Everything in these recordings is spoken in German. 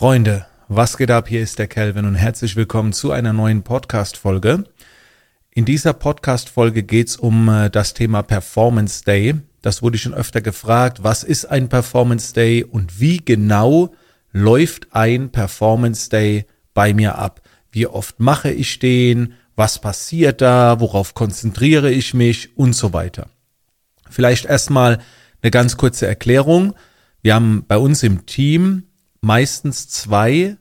Freunde, was geht ab? Hier ist der Kelvin und herzlich willkommen zu einer neuen Podcast-Folge. In dieser Podcast-Folge geht es um äh, das Thema Performance Day. Das wurde schon öfter gefragt. Was ist ein Performance Day und wie genau läuft ein Performance Day bei mir ab? Wie oft mache ich den? Was passiert da? Worauf konzentriere ich mich? Und so weiter. Vielleicht erstmal eine ganz kurze Erklärung. Wir haben bei uns im Team meistens zwei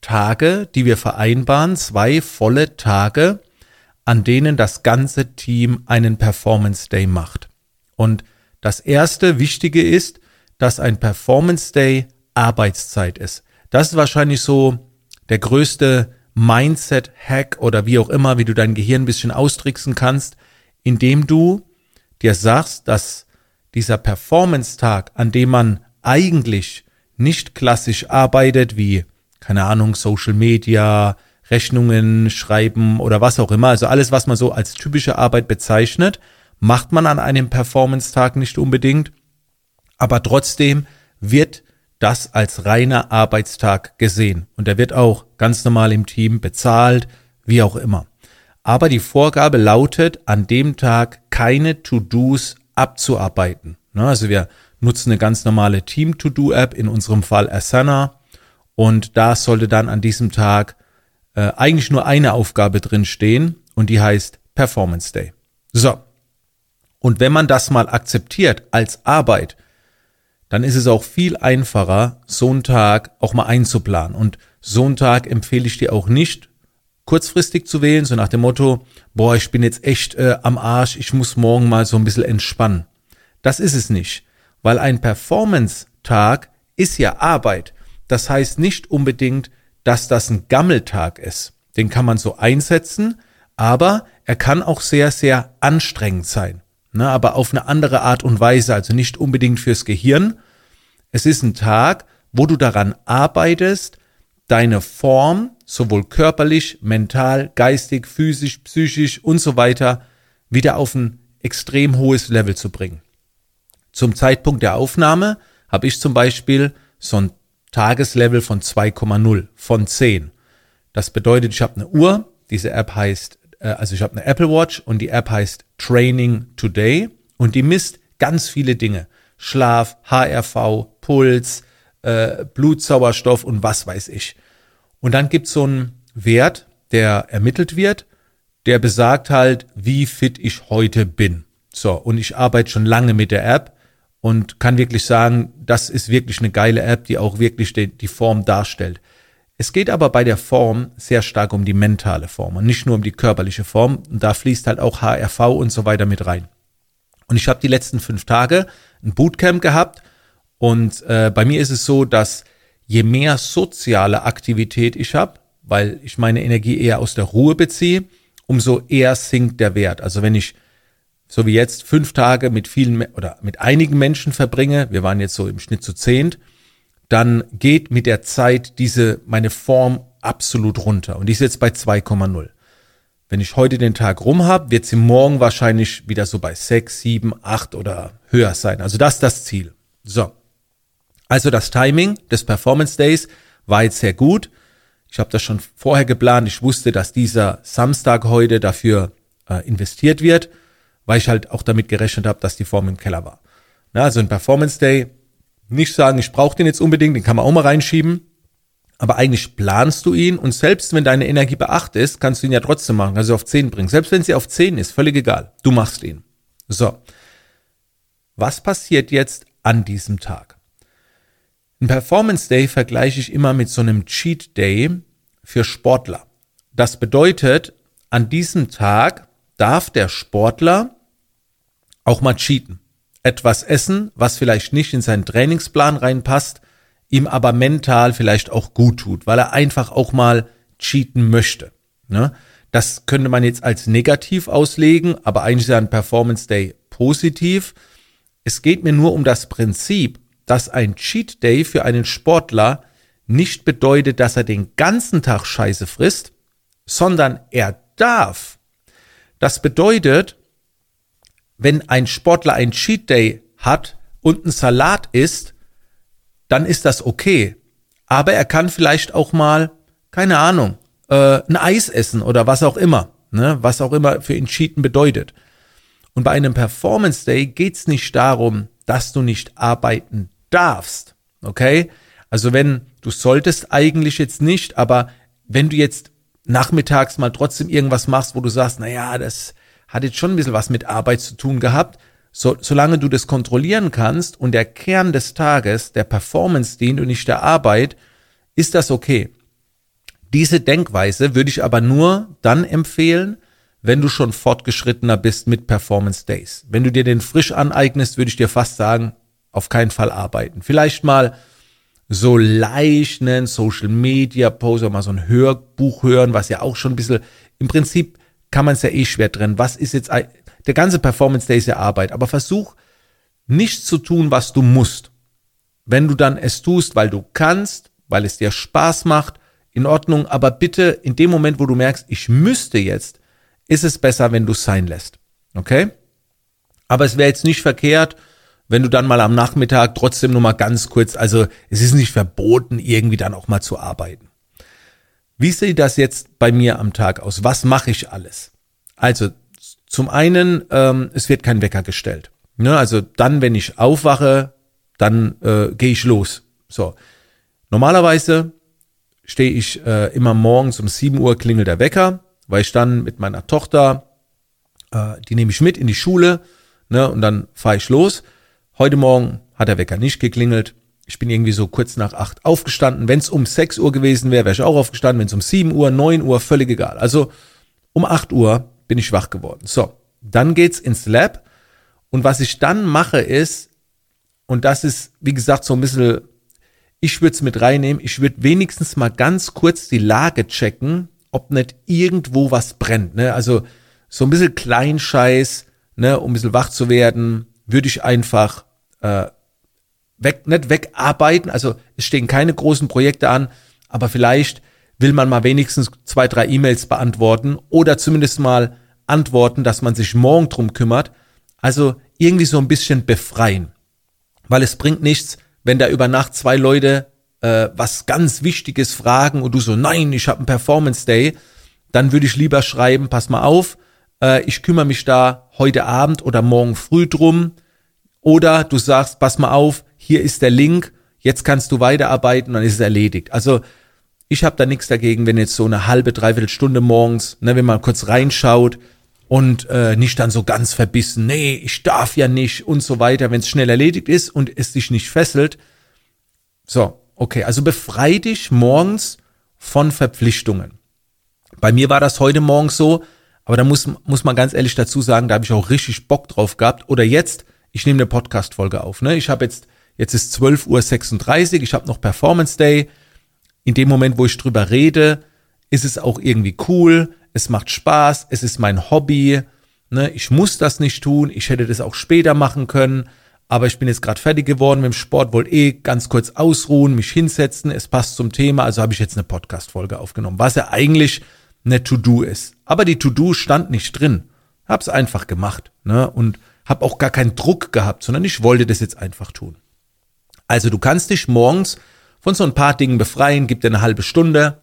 Tage, die wir vereinbaren, zwei volle Tage, an denen das ganze Team einen Performance Day macht. Und das erste Wichtige ist, dass ein Performance Day Arbeitszeit ist. Das ist wahrscheinlich so der größte Mindset-Hack oder wie auch immer, wie du dein Gehirn ein bisschen austricksen kannst, indem du dir sagst, dass dieser Performance-Tag, an dem man eigentlich nicht klassisch arbeitet, wie, keine Ahnung, Social Media, Rechnungen schreiben oder was auch immer, also alles, was man so als typische Arbeit bezeichnet, macht man an einem Performance-Tag nicht unbedingt, aber trotzdem wird das als reiner Arbeitstag gesehen und der wird auch ganz normal im Team bezahlt, wie auch immer. Aber die Vorgabe lautet, an dem Tag keine To-Dos abzuarbeiten. Ne, also wir nutzen eine ganz normale Team-To-Do-App, in unserem Fall Asana. Und da sollte dann an diesem Tag äh, eigentlich nur eine Aufgabe drin stehen und die heißt Performance Day. So. Und wenn man das mal akzeptiert als Arbeit, dann ist es auch viel einfacher, so einen Tag auch mal einzuplanen. Und so einen Tag empfehle ich dir auch nicht, kurzfristig zu wählen, so nach dem Motto, boah, ich bin jetzt echt äh, am Arsch, ich muss morgen mal so ein bisschen entspannen. Das ist es nicht weil ein Performance-Tag ist ja Arbeit. Das heißt nicht unbedingt, dass das ein Gammeltag ist. Den kann man so einsetzen, aber er kann auch sehr, sehr anstrengend sein. Ne, aber auf eine andere Art und Weise, also nicht unbedingt fürs Gehirn. Es ist ein Tag, wo du daran arbeitest, deine Form sowohl körperlich, mental, geistig, physisch, psychisch und so weiter wieder auf ein extrem hohes Level zu bringen. Zum Zeitpunkt der Aufnahme habe ich zum Beispiel so ein Tageslevel von 2,0 von 10. Das bedeutet, ich habe eine Uhr, diese App heißt, äh, also ich habe eine Apple Watch und die App heißt Training Today und die misst ganz viele Dinge. Schlaf, HRV, Puls, äh, Blutsauerstoff und was weiß ich. Und dann gibt es so einen Wert, der ermittelt wird, der besagt halt, wie fit ich heute bin. So, und ich arbeite schon lange mit der App und kann wirklich sagen, das ist wirklich eine geile App, die auch wirklich die, die Form darstellt. Es geht aber bei der Form sehr stark um die mentale Form und nicht nur um die körperliche Form. Und da fließt halt auch HRV und so weiter mit rein. Und ich habe die letzten fünf Tage ein Bootcamp gehabt und äh, bei mir ist es so, dass je mehr soziale Aktivität ich habe, weil ich meine Energie eher aus der Ruhe beziehe, umso eher sinkt der Wert. Also wenn ich so wie jetzt fünf Tage mit vielen oder mit einigen Menschen verbringe, wir waren jetzt so im Schnitt zu zehnt, dann geht mit der Zeit diese, meine Form absolut runter. Und ist jetzt bei 2,0. Wenn ich heute den Tag rum habe, wird sie morgen wahrscheinlich wieder so bei 6, 7, 8 oder höher sein. Also das ist das Ziel. So. Also das Timing des Performance Days war jetzt sehr gut. Ich habe das schon vorher geplant. Ich wusste, dass dieser Samstag heute dafür äh, investiert wird weil ich halt auch damit gerechnet habe, dass die Form im Keller war. Na, also ein Performance Day, nicht sagen, ich brauche den jetzt unbedingt, den kann man auch mal reinschieben, aber eigentlich planst du ihn und selbst wenn deine Energie bei 8 ist, kannst du ihn ja trotzdem machen, also auf 10 bringen. Selbst wenn sie auf 10 ist, völlig egal, du machst ihn. So, was passiert jetzt an diesem Tag? Ein Performance Day vergleiche ich immer mit so einem Cheat Day für Sportler. Das bedeutet, an diesem Tag darf der Sportler auch mal cheaten. Etwas essen, was vielleicht nicht in seinen Trainingsplan reinpasst, ihm aber mental vielleicht auch gut tut, weil er einfach auch mal cheaten möchte. Ne? Das könnte man jetzt als negativ auslegen, aber eigentlich ist ja ein Performance Day positiv. Es geht mir nur um das Prinzip, dass ein Cheat Day für einen Sportler nicht bedeutet, dass er den ganzen Tag Scheiße frisst, sondern er darf. Das bedeutet, wenn ein Sportler ein Cheat Day hat und ein Salat isst, dann ist das okay. Aber er kann vielleicht auch mal, keine Ahnung, äh, ein Eis essen oder was auch immer, ne? was auch immer für ihn Cheaten bedeutet. Und bei einem Performance Day geht's nicht darum, dass du nicht arbeiten darfst. Okay? Also wenn du solltest eigentlich jetzt nicht, aber wenn du jetzt nachmittags mal trotzdem irgendwas machst, wo du sagst, na ja, das hat jetzt schon ein bisschen was mit Arbeit zu tun gehabt, so, solange du das kontrollieren kannst und der Kern des Tages der Performance dient und nicht der Arbeit, ist das okay. Diese Denkweise würde ich aber nur dann empfehlen, wenn du schon fortgeschrittener bist mit Performance Days. Wenn du dir den frisch aneignest, würde ich dir fast sagen, auf keinen Fall arbeiten. Vielleicht mal so leicht einen Social Media Post oder mal so ein Hörbuch hören, was ja auch schon ein bisschen, im Prinzip kann man es ja eh schwer trennen. Was ist jetzt, der ganze Performance Day ist ja Arbeit, aber versuch nichts zu tun, was du musst. Wenn du dann es tust, weil du kannst, weil es dir Spaß macht, in Ordnung, aber bitte in dem Moment, wo du merkst, ich müsste jetzt, ist es besser, wenn du es sein lässt. Okay? Aber es wäre jetzt nicht verkehrt, wenn du dann mal am Nachmittag trotzdem nur mal ganz kurz, also es ist nicht verboten, irgendwie dann auch mal zu arbeiten. Wie sieht das jetzt bei mir am Tag aus? Was mache ich alles? Also zum einen, ähm, es wird kein Wecker gestellt. Ne? Also dann, wenn ich aufwache, dann äh, gehe ich los. So. Normalerweise stehe ich äh, immer morgens um 7 Uhr klingelt der Wecker, weil ich dann mit meiner Tochter, äh, die nehme ich mit in die Schule, ne, und dann fahre ich los. Heute Morgen hat der Wecker nicht geklingelt. Ich bin irgendwie so kurz nach acht aufgestanden. Wenn es um 6 Uhr gewesen wäre, wäre ich auch aufgestanden. Wenn es um 7 Uhr, 9 Uhr, völlig egal. Also um 8 Uhr bin ich wach geworden. So, dann geht's ins Lab. Und was ich dann mache ist, und das ist, wie gesagt, so ein bisschen, ich würde es mit reinnehmen, ich würde wenigstens mal ganz kurz die Lage checken, ob nicht irgendwo was brennt. Ne? Also so ein bisschen Kleinscheiß, ne, um ein bisschen wach zu werden, würde ich einfach äh, weg, nicht wegarbeiten. Also es stehen keine großen Projekte an, aber vielleicht will man mal wenigstens zwei, drei E-Mails beantworten oder zumindest mal antworten, dass man sich morgen drum kümmert. Also irgendwie so ein bisschen befreien. Weil es bringt nichts, wenn da über Nacht zwei Leute äh, was ganz Wichtiges fragen und du so, nein, ich habe einen Performance Day, dann würde ich lieber schreiben, pass mal auf, äh, ich kümmere mich da heute Abend oder morgen früh drum. Oder du sagst, pass mal auf, hier ist der Link, jetzt kannst du weiterarbeiten, dann ist es erledigt. Also ich habe da nichts dagegen, wenn jetzt so eine halbe, dreiviertel Stunde morgens, ne, wenn man kurz reinschaut und äh, nicht dann so ganz verbissen, nee, ich darf ja nicht und so weiter, wenn es schnell erledigt ist und es dich nicht fesselt. So, okay, also befrei dich morgens von Verpflichtungen. Bei mir war das heute morgens so, aber da muss, muss man ganz ehrlich dazu sagen, da habe ich auch richtig Bock drauf gehabt. Oder jetzt, ich nehme eine Podcast-Folge auf. Ne? Ich habe jetzt, jetzt ist 12.36 Uhr, ich habe noch Performance Day. In dem Moment, wo ich drüber rede, ist es auch irgendwie cool, es macht Spaß, es ist mein Hobby. Ne? Ich muss das nicht tun, ich hätte das auch später machen können. Aber ich bin jetzt gerade fertig geworden mit dem Sport, wollte eh ganz kurz ausruhen, mich hinsetzen, es passt zum Thema, also habe ich jetzt eine Podcast-Folge aufgenommen, was ja eigentlich eine To-Do ist. Aber die To-Do stand nicht drin. Hab's einfach gemacht, ne? Und hab auch gar keinen Druck gehabt, sondern ich wollte das jetzt einfach tun. Also du kannst dich morgens von so ein paar Dingen befreien, gib dir eine halbe Stunde.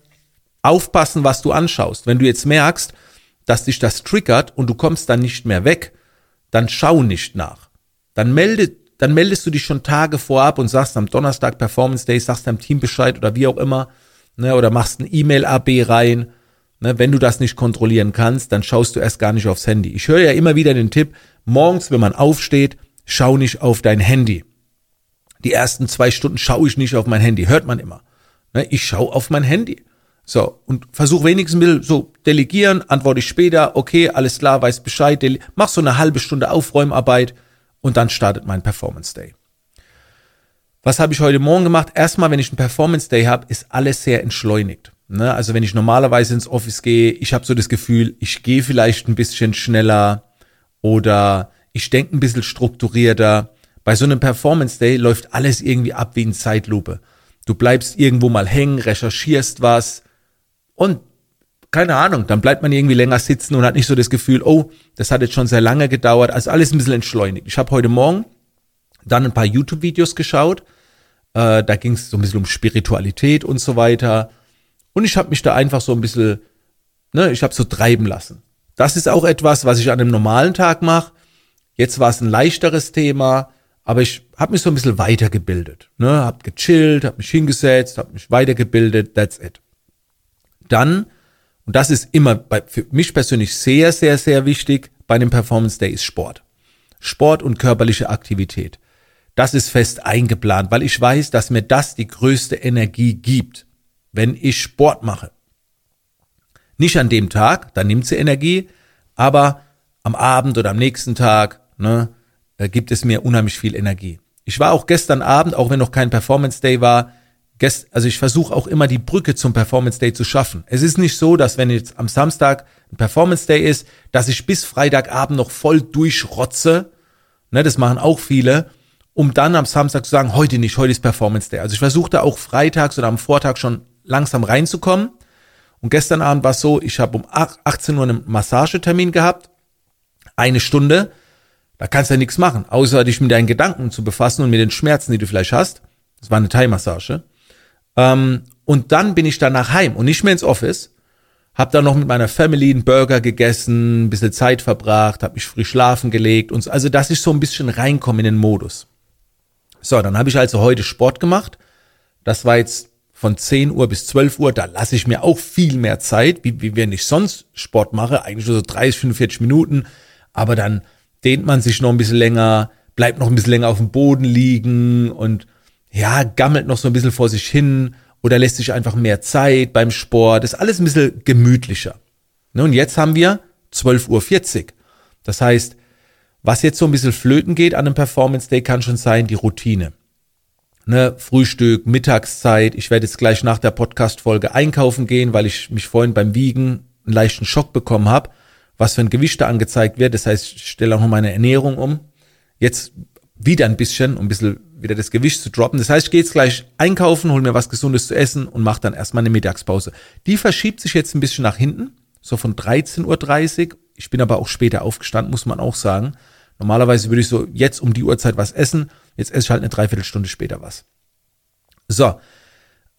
Aufpassen, was du anschaust. Wenn du jetzt merkst, dass dich das triggert und du kommst dann nicht mehr weg, dann schau nicht nach. Dann melde, dann meldest du dich schon Tage vorab und sagst am Donnerstag Performance Day, sagst deinem Team Bescheid oder wie auch immer, ne, oder machst ein E-Mail-AB rein Ne, wenn du das nicht kontrollieren kannst, dann schaust du erst gar nicht aufs Handy. Ich höre ja immer wieder den Tipp, morgens, wenn man aufsteht, schau nicht auf dein Handy. Die ersten zwei Stunden schaue ich nicht auf mein Handy, hört man immer. Ne, ich schaue auf mein Handy. So, und versuch wenigstens will so delegieren, antworte ich später, okay, alles klar, weiß Bescheid, mach so eine halbe Stunde Aufräumarbeit und dann startet mein Performance Day. Was habe ich heute Morgen gemacht? Erstmal, wenn ich einen Performance Day habe, ist alles sehr entschleunigt. Ne? Also wenn ich normalerweise ins Office gehe, ich habe so das Gefühl, ich gehe vielleicht ein bisschen schneller oder ich denke ein bisschen strukturierter. Bei so einem Performance Day läuft alles irgendwie ab wie in Zeitlupe. Du bleibst irgendwo mal hängen, recherchierst was und keine Ahnung, dann bleibt man irgendwie länger sitzen und hat nicht so das Gefühl, oh, das hat jetzt schon sehr lange gedauert. Also alles ein bisschen entschleunigt. Ich habe heute Morgen dann ein paar YouTube-Videos geschaut Äh, da ging es so ein bisschen um Spiritualität und so weiter. Und ich habe mich da einfach so ein bisschen, ne, ich habe so treiben lassen. Das ist auch etwas, was ich an einem normalen Tag mache. Jetzt war es ein leichteres Thema, aber ich habe mich so ein bisschen weitergebildet. Ne? Hab gechillt, hab mich hingesetzt, hab mich weitergebildet, that's it. Dann, und das ist immer bei, für mich persönlich sehr, sehr, sehr wichtig bei einem Performance Day, ist Sport. Sport und körperliche Aktivität. Das ist fest eingeplant, weil ich weiß, dass mir das die größte Energie gibt, wenn ich Sport mache. Nicht an dem Tag, dann nimmt sie Energie, aber am Abend oder am nächsten Tag ne, gibt es mir unheimlich viel Energie. Ich war auch gestern Abend, auch wenn noch kein Performance Day war, gest, also ich versuche auch immer die Brücke zum Performance Day zu schaffen. Es ist nicht so, dass wenn jetzt am Samstag ein Performance Day ist, dass ich bis Freitagabend noch voll durchrotze. Ne, das machen auch viele, um dann am Samstag zu sagen, heute nicht, heute ist Performance Day. Also ich versuche da auch freitags oder am Vortag schon langsam reinzukommen. Und gestern Abend war es so, ich habe um 18 Uhr einen Massagetermin gehabt, eine Stunde. Da kannst du ja nichts machen, außer dich mit deinen Gedanken zu befassen und mit den Schmerzen, die du vielleicht hast. Das war eine Thai-Massage. Ähm, und dann bin ich danach heim und nicht mehr ins Office. Hab dann noch mit meiner Family einen Burger gegessen, ein bisschen Zeit verbracht, hab mich früh schlafen gelegt und so. Also, dass ich so ein bisschen reinkomme in den Modus. So, dann habe ich also heute Sport gemacht. Das war jetzt von 10 Uhr bis 12 Uhr. Da lasse ich mir auch viel mehr Zeit, wie, wie wenn ich sonst Sport mache. Eigentlich so 30, 45 Minuten. Aber dann dehnt man sich noch ein bisschen länger, bleibt noch ein bisschen länger auf dem Boden liegen und ja, gammelt noch so ein bisschen vor sich hin oder lässt sich einfach mehr Zeit beim Sport. Ist alles ein bisschen gemütlicher. Ne, und jetzt haben wir 12.40 Uhr. Das heißt, was jetzt so ein bisschen flöten geht an einem Performance Day, kann schon sein, die Routine. Ne, Frühstück, Mittagszeit. Ich werde jetzt gleich nach der Podcast-Folge einkaufen gehen, weil ich mich vorhin beim Wiegen einen leichten Schock bekommen habe, was für ein Gewicht da angezeigt wird. Das heißt, ich stelle auch noch meine Ernährung um. Jetzt wieder ein bisschen, um ein bisschen wieder das Gewicht zu droppen. Das heißt, ich gehe jetzt gleich einkaufen, hol mir was Gesundes zu essen und mache dann erstmal eine Mittagspause. Die verschiebt sich jetzt ein bisschen nach hinten, so von 13.30 Uhr. Ich bin aber auch später aufgestanden, muss man auch sagen. Normalerweise würde ich so jetzt um die Uhrzeit was essen. Jetzt esse ich halt eine Dreiviertelstunde später was. So.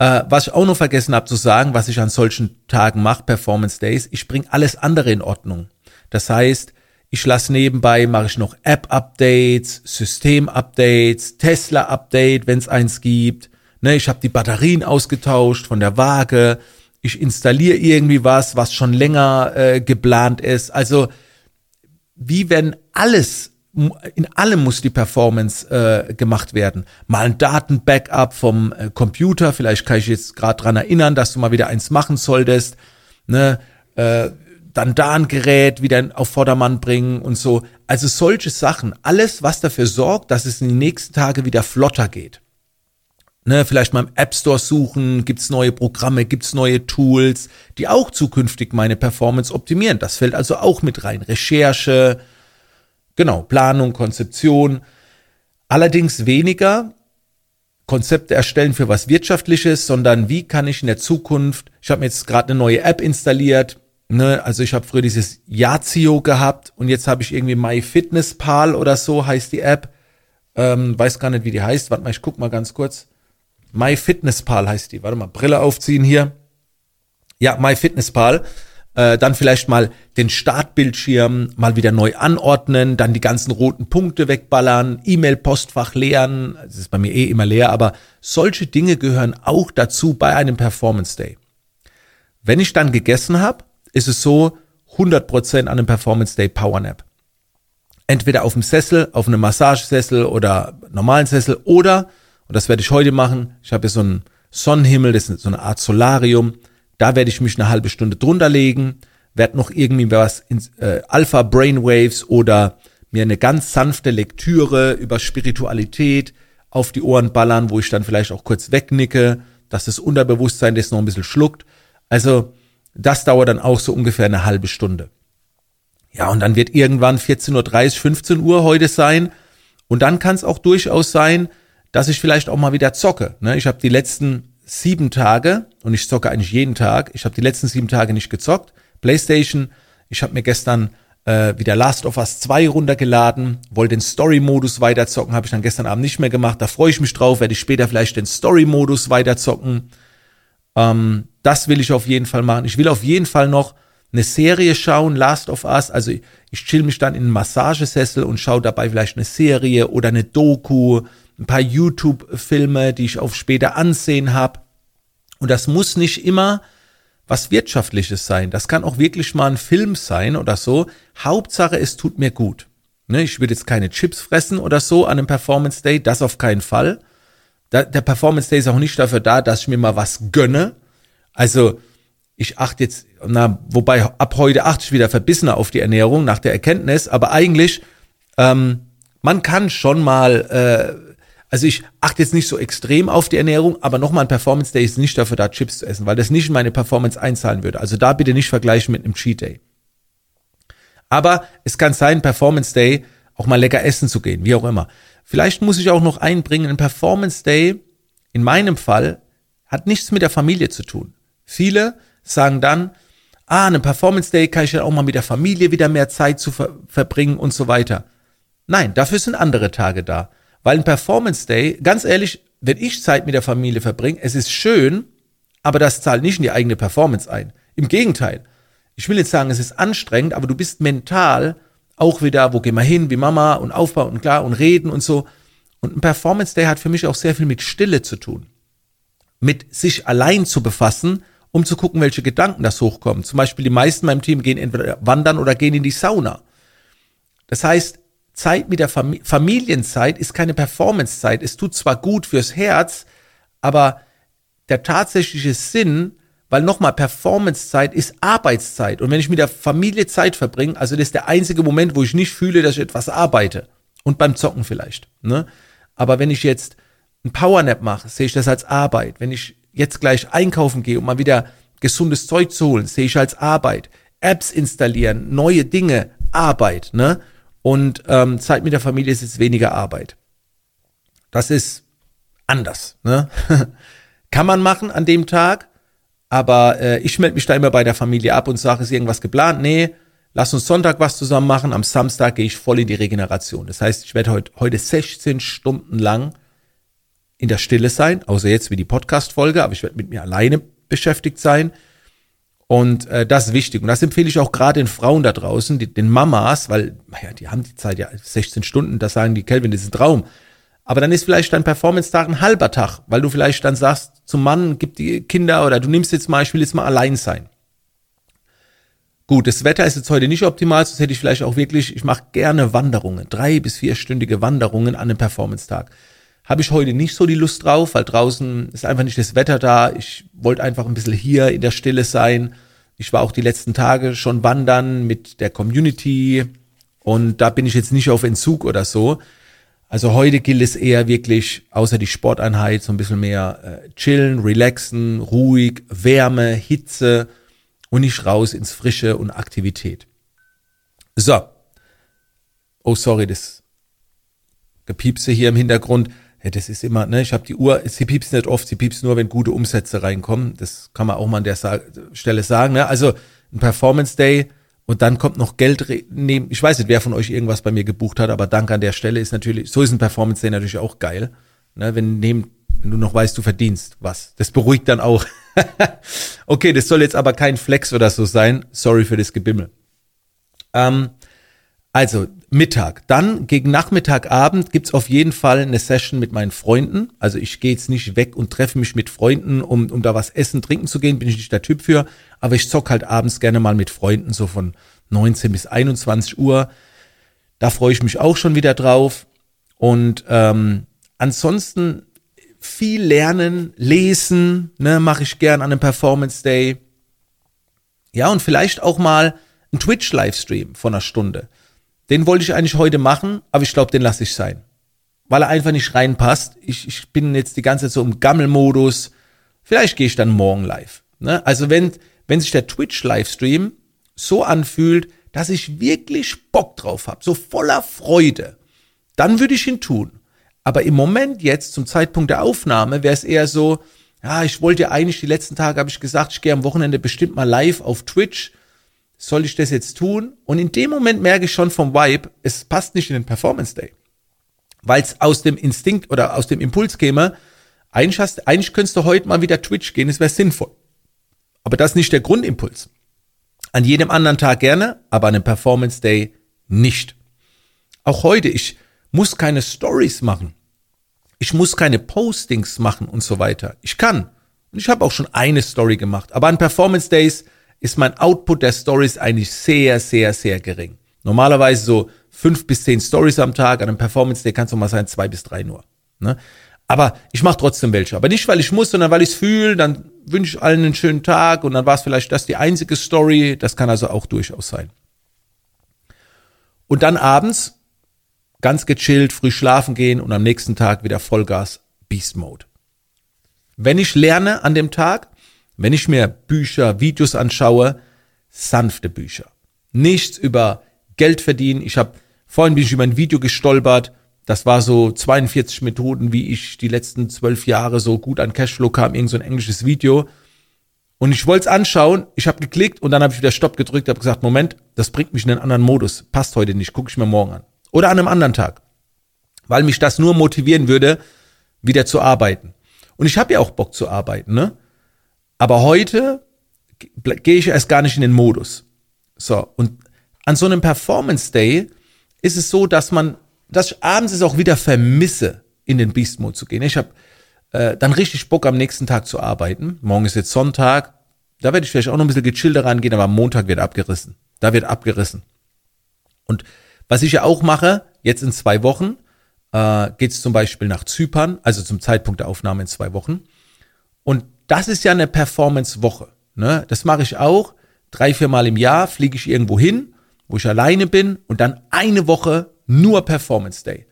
Äh, was ich auch noch vergessen habe zu sagen, was ich an solchen Tagen mache, Performance Days, ich bringe alles andere in Ordnung. Das heißt, ich lasse nebenbei, mache ich noch App-Updates, System-Updates, Tesla-Update, wenn es eins gibt. Ne, ich habe die Batterien ausgetauscht von der Waage. Ich installiere irgendwie was, was schon länger äh, geplant ist. Also wie wenn alles in allem muss die Performance äh, gemacht werden. Mal ein Datenbackup vom äh, Computer, vielleicht kann ich jetzt gerade dran erinnern, dass du mal wieder eins machen solltest. Ne? Äh, dann da ein Gerät wieder auf Vordermann bringen und so. Also solche Sachen, alles, was dafür sorgt, dass es in den nächsten Tagen wieder flotter geht. Ne, vielleicht mal im App Store suchen, gibt's neue Programme, gibt's neue Tools, die auch zukünftig meine Performance optimieren. Das fällt also auch mit rein. Recherche, genau, Planung, Konzeption. Allerdings weniger Konzepte erstellen für was Wirtschaftliches, sondern wie kann ich in der Zukunft, ich habe mir jetzt gerade eine neue App installiert, Ne, also ich habe früher dieses Yazio gehabt und jetzt habe ich irgendwie MyFitnessPal oder so heißt die App. Ähm, weiß gar nicht, wie die heißt. Warte mal, ich guck mal ganz kurz. MyFitnessPal heißt die. Warte mal, Brille aufziehen hier. Ja, MyFitnessPal. Äh, dann vielleicht mal den Startbildschirm mal wieder neu anordnen, dann die ganzen roten Punkte wegballern, E-Mail-Postfach leeren. Das ist bei mir eh immer leer, aber solche Dinge gehören auch dazu bei einem Performance Day. Wenn ich dann gegessen habe, ist es so 100% an einem Performance Day Power Nap. Entweder auf dem Sessel, auf einem Massagesessel oder normalen Sessel oder, und das werde ich heute machen, ich habe hier so einen Sonnenhimmel, das ist so eine Art Solarium, da werde ich mich eine halbe Stunde drunter legen, werde noch irgendwie was in äh, Alpha Brainwaves oder mir eine ganz sanfte Lektüre über Spiritualität auf die Ohren ballern, wo ich dann vielleicht auch kurz wegnicke, dass das Unterbewusstsein das noch ein bisschen schluckt. Also das dauert dann auch so ungefähr eine halbe Stunde. Ja, und dann wird irgendwann 14.30 Uhr, 15 Uhr heute sein. Und dann kann es auch durchaus sein, dass ich vielleicht auch mal wieder zocke. Ne? Ich habe die letzten sieben Tage, und ich zocke eigentlich jeden Tag, ich habe die letzten sieben Tage nicht gezockt. PlayStation, ich habe mir gestern äh, wieder Last of Us 2 runtergeladen, wollte den Story-Modus weiterzocken, habe ich dann gestern Abend nicht mehr gemacht. Da freue ich mich drauf, werde ich später vielleicht den Story-Modus weiterzocken. Ähm, das will ich auf jeden Fall machen. Ich will auf jeden Fall noch eine Serie schauen, Last of Us. Also ich chill mich dann in einen Massagesessel und schaue dabei vielleicht eine Serie oder eine Doku, ein paar YouTube-Filme, die ich auf später ansehen habe. Und das muss nicht immer was Wirtschaftliches sein. Das kann auch wirklich mal ein Film sein oder so. Hauptsache, es tut mir gut. Ne, ich würde jetzt keine Chips fressen oder so an einem Performance Day, das auf keinen Fall. der Performance Day ist auch nicht dafür da, dass ich mir mal was gönne. Also ich achte jetzt, na, wobei ab heute achte ich wieder verbissener auf die Ernährung nach der Erkenntnis, aber eigentlich, ähm, man kann schon mal, äh, also ich achte jetzt nicht so extrem auf die Ernährung, aber nochmal ein Performance Day ist nicht dafür da, Chips zu essen, weil das nicht in meine Performance einzahlen würde. Also da bitte nicht vergleichen mit einem Cheat Day. Aber es kann sein, Performance Day auch mal lecker essen zu gehen, wie auch immer. Vielleicht muss ich auch noch einbringen, ein Performance Day, in meinem Fall, hat nichts mit der Familie zu tun. Viele sagen dann, ah, eine Performance Day kann ich ja auch mal mit der Familie wieder mehr Zeit zu ver verbringen und so weiter. Nein, dafür sind andere Tage da. Weil ein Performance Day, ganz ehrlich, wenn ich Zeit mit der Familie verbringe, es ist schön, aber das zahlt nicht in die eigene Performance ein. Im Gegenteil. Ich will jetzt sagen, es ist anstrengend, aber du bist mental auch wieder, wo gehen wir hin, wie Mama und aufbauen und klar und reden und so. Und ein Performance Day hat für mich auch sehr viel mit Stille zu tun. Mit sich allein zu befassen um zu gucken, welche Gedanken das hochkommen. Zum Beispiel die meisten in meinem Team gehen entweder wandern oder gehen in die Sauna. Das heißt, Zeit mit der Fam Familienzeit ist keine Performancezeit. Es tut zwar gut fürs Herz, aber der tatsächliche Sinn, weil nochmal Performancezeit ist Arbeitszeit. Und wenn ich mit der Familie Zeit verbringe, also das ist der einzige Moment, wo ich nicht fühle, dass ich etwas arbeite. Und beim Zocken vielleicht. Ne? Aber wenn ich jetzt ein Powernap mache, sehe ich das als Arbeit. Wenn ich jetzt gleich einkaufen gehe, um mal wieder gesundes Zeug zu holen, sehe ich als Arbeit. Apps installieren, neue Dinge, Arbeit, ne? Und ähm, Zeit mit der Familie ist jetzt weniger Arbeit. Das ist anders, ne? Kann man machen an dem Tag, aber äh, ich melde mich da immer bei der Familie ab und sage, ist irgendwas geplant? Nee, lass uns Sonntag was zusammen machen. Am Samstag gehe ich voll in die Regeneration. Das heißt, ich werde heute, heute 16 Stunden lang in der Stille sein, außer jetzt wie die Podcast-Folge, aber ich werde mit mir alleine beschäftigt sein. Und äh, das ist wichtig. Und das empfehle ich auch gerade den Frauen da draußen, die, den Mamas, weil, naja, die haben die Zeit ja 16 Stunden, das sagen die Kelvin, das ist ein Traum. Aber dann ist vielleicht dein Performance-Tag ein halber Tag, weil du vielleicht dann sagst zum Mann, gib die Kinder oder du nimmst jetzt mal, ich will jetzt mal allein sein. Gut, das Wetter ist jetzt heute nicht optimal, sonst hätte ich vielleicht auch wirklich, ich mache gerne Wanderungen, drei bis vierstündige Wanderungen an einem Performance-Tag habe ich heute nicht so die Lust drauf, weil draußen ist einfach nicht das Wetter da. Ich wollte einfach ein bisschen hier in der Stille sein. Ich war auch die letzten Tage schon wandern mit der Community und da bin ich jetzt nicht auf Entzug oder so. Also heute gilt es eher wirklich, außer die Sporteinheit, so ein bisschen mehr äh, chillen, relaxen, ruhig, Wärme, Hitze und nicht raus ins Frische und Aktivität. So. Oh, sorry, das Gepiepse hier im Hintergrund. Ja, das ist immer, ne, ich habe die Uhr, sie piepst nicht oft, sie piepst nur, wenn gute Umsätze reinkommen. Das kann man auch mal an der Sa Stelle sagen. Ne? Also ein Performance Day und dann kommt noch Geld nehmen. Ich weiß nicht, wer von euch irgendwas bei mir gebucht hat, aber danke an der Stelle ist natürlich, so ist ein Performance Day natürlich auch geil. Ne? Wenn, neben, wenn du noch weißt, du verdienst was. Das beruhigt dann auch. okay, das soll jetzt aber kein Flex oder so sein. Sorry für das Gebimmel. Ähm, also Mittag. Dann gegen Nachmittagabend gibt's auf jeden Fall eine Session mit meinen Freunden. Also ich gehe jetzt nicht weg und treffe mich mit Freunden, um, um da was essen, trinken zu gehen, bin ich nicht der Typ für. Aber ich zock halt abends gerne mal mit Freunden, so von 19 bis 21 Uhr. Da freue ich mich auch schon wieder drauf. Und ähm, ansonsten viel lernen, lesen, ne, mache ich gern an einem Performance Day. Ja, und vielleicht auch mal ein Twitch-Livestream von einer Stunde. Den wollte ich eigentlich heute machen, aber ich glaube, den lasse ich sein. Weil er einfach nicht reinpasst. Ich, ich bin jetzt die ganze Zeit so im Gammelmodus. Vielleicht gehe ich dann morgen live. Ne? Also wenn, wenn sich der Twitch-Livestream so anfühlt, dass ich wirklich Bock drauf habe, so voller Freude, dann würde ich ihn tun. Aber im Moment jetzt, zum Zeitpunkt der Aufnahme, wäre es eher so, ja, ich wollte ja eigentlich, die letzten Tage habe ich gesagt, ich gehe am Wochenende bestimmt mal live auf Twitch soll ich das jetzt tun? Und in dem Moment merke ich schon vom Vibe, es passt nicht in den Performance Day. Weil es aus dem Instinkt oder aus dem Impuls käme, eigentlich, hast, eigentlich könntest du heute mal wieder Twitch gehen, es wäre sinnvoll. Aber das ist nicht der Grundimpuls. An jedem anderen Tag gerne, aber an einem Performance Day nicht. Auch heute, ich muss keine Stories machen. Ich muss keine Postings machen und so weiter. Ich kann. Und ich habe auch schon eine Story gemacht. Aber an Performance Days ist mein Output der Stories eigentlich sehr, sehr, sehr gering. Normalerweise so fünf bis zehn Stories am Tag. An einem Performance Day kann es mal sein, zwei bis drei nur. Ne? Aber ich mache trotzdem welche. Aber nicht, weil ich muss, sondern weil ich es fühle. Dann wünsche ich allen einen schönen Tag und dann war es vielleicht das die einzige Story. Das kann also auch durchaus sein. Und dann abends ganz gechillt, früh schlafen gehen und am nächsten Tag wieder Vollgas Beast Mode. Wenn ich lerne an dem Tag, wenn ich mir Bücher, Videos anschaue, sanfte Bücher. Nichts über Geld verdienen. Ich habe vorhin bin ich über ein Video gestolpert. Das war so 42 Methoden, wie ich die letzten zwölf Jahre so gut an Cashflow kam. Irgend so ein englisches Video. Und ich wollte es anschauen. Ich habe geklickt und dann habe ich wieder Stopp gedrückt, habe gesagt, Moment, das bringt mich in einen anderen Modus. Passt heute nicht. Gucke ich mir morgen an. Oder an einem anderen Tag. Weil mich das nur motivieren würde, wieder zu arbeiten. Und ich habe ja auch Bock zu arbeiten, ne? Aber heute gehe ich erst gar nicht in den Modus. So, und an so einem Performance Day ist es so, dass man, dass ich abends es auch wieder vermisse, in den Beast Mode zu gehen. Ich habe äh, dann richtig Bock am nächsten Tag zu arbeiten. Morgen ist jetzt Sonntag. Da werde ich vielleicht auch noch ein bisschen gechillter rangehen, aber am Montag wird abgerissen. Da wird abgerissen. Und was ich ja auch mache, jetzt in zwei Wochen, äh, geht es zum Beispiel nach Zypern, also zum Zeitpunkt der Aufnahme in zwei Wochen. Und das ist ja eine Performance-Woche. Ne? Das mache ich auch. Drei, vier Mal im Jahr fliege ich irgendwo hin, wo ich alleine bin und dann eine Woche nur Performance Day.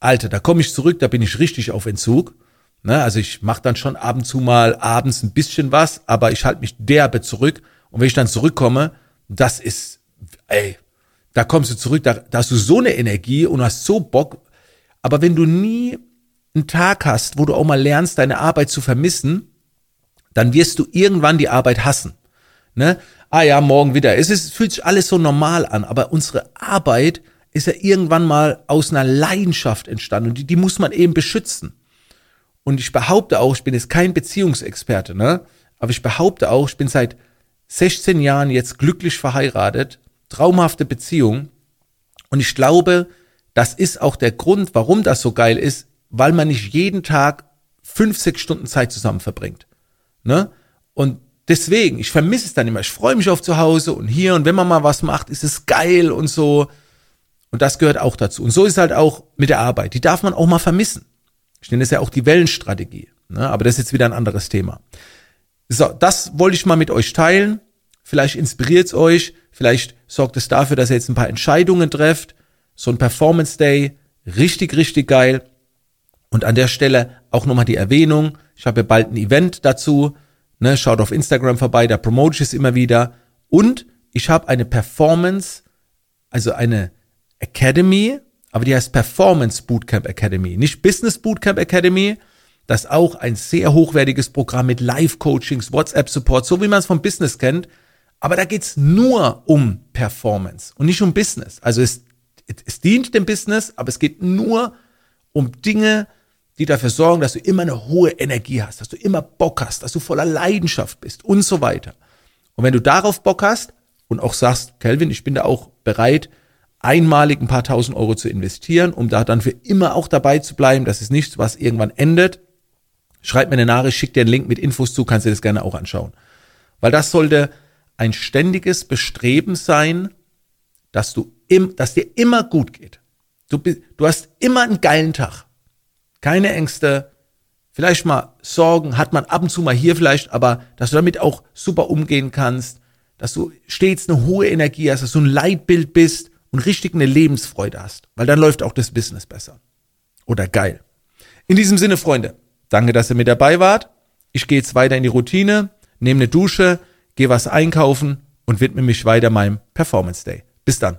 Alter, da komme ich zurück, da bin ich richtig auf Entzug. Ne? Also ich mache dann schon ab und zu mal abends ein bisschen was, aber ich halte mich derbe zurück. Und wenn ich dann zurückkomme, das ist, ey, da kommst du zurück, da, da hast du so eine Energie und hast so Bock. Aber wenn du nie einen Tag hast, wo du auch mal lernst, deine Arbeit zu vermissen, dann wirst du irgendwann die Arbeit hassen. Ne? Ah ja, morgen wieder. Es ist, fühlt sich alles so normal an, aber unsere Arbeit ist ja irgendwann mal aus einer Leidenschaft entstanden und die, die muss man eben beschützen. Und ich behaupte auch, ich bin jetzt kein Beziehungsexperte, ne? Aber ich behaupte auch, ich bin seit 16 Jahren jetzt glücklich verheiratet traumhafte Beziehung. Und ich glaube, das ist auch der Grund, warum das so geil ist, weil man nicht jeden Tag 50 Stunden Zeit zusammen verbringt. Ne? Und deswegen, ich vermisse es dann immer. Ich freue mich auf zu Hause und hier und wenn man mal was macht, ist es geil und so. Und das gehört auch dazu. Und so ist es halt auch mit der Arbeit. Die darf man auch mal vermissen. Ich nenne es ja auch die Wellenstrategie. Ne? Aber das ist jetzt wieder ein anderes Thema. So, das wollte ich mal mit euch teilen. Vielleicht inspiriert es euch, vielleicht sorgt es dafür, dass ihr jetzt ein paar Entscheidungen trefft. So ein Performance Day, richtig, richtig geil. Und an der Stelle auch nochmal die Erwähnung. Ich habe ja bald ein Event dazu. Ne, schaut auf Instagram vorbei, da promote ich es immer wieder. Und ich habe eine Performance, also eine Academy, aber die heißt Performance Bootcamp Academy, nicht Business Bootcamp Academy. Das ist auch ein sehr hochwertiges Programm mit Live-Coachings, WhatsApp-Support, so wie man es vom Business kennt. Aber da geht's nur um Performance und nicht um Business. Also es, es dient dem Business, aber es geht nur um Dinge, die dafür sorgen, dass du immer eine hohe Energie hast, dass du immer Bock hast, dass du voller Leidenschaft bist und so weiter. Und wenn du darauf Bock hast und auch sagst, Kelvin, ich bin da auch bereit, einmalig ein paar tausend Euro zu investieren, um da dann für immer auch dabei zu bleiben, das ist nichts, was irgendwann endet, schreib mir eine Nachricht, schick dir einen Link mit Infos zu, kannst dir das gerne auch anschauen. Weil das sollte ein ständiges Bestreben sein, dass du im, dass dir immer gut geht. Du, du hast immer einen geilen Tag. Keine Ängste, vielleicht mal Sorgen, hat man ab und zu mal hier vielleicht, aber dass du damit auch super umgehen kannst, dass du stets eine hohe Energie hast, dass du ein Leitbild bist und richtig eine Lebensfreude hast, weil dann läuft auch das Business besser. Oder geil. In diesem Sinne, Freunde, danke, dass ihr mit dabei wart. Ich gehe jetzt weiter in die Routine, nehme eine Dusche, gehe was einkaufen und widme mich weiter meinem Performance Day. Bis dann.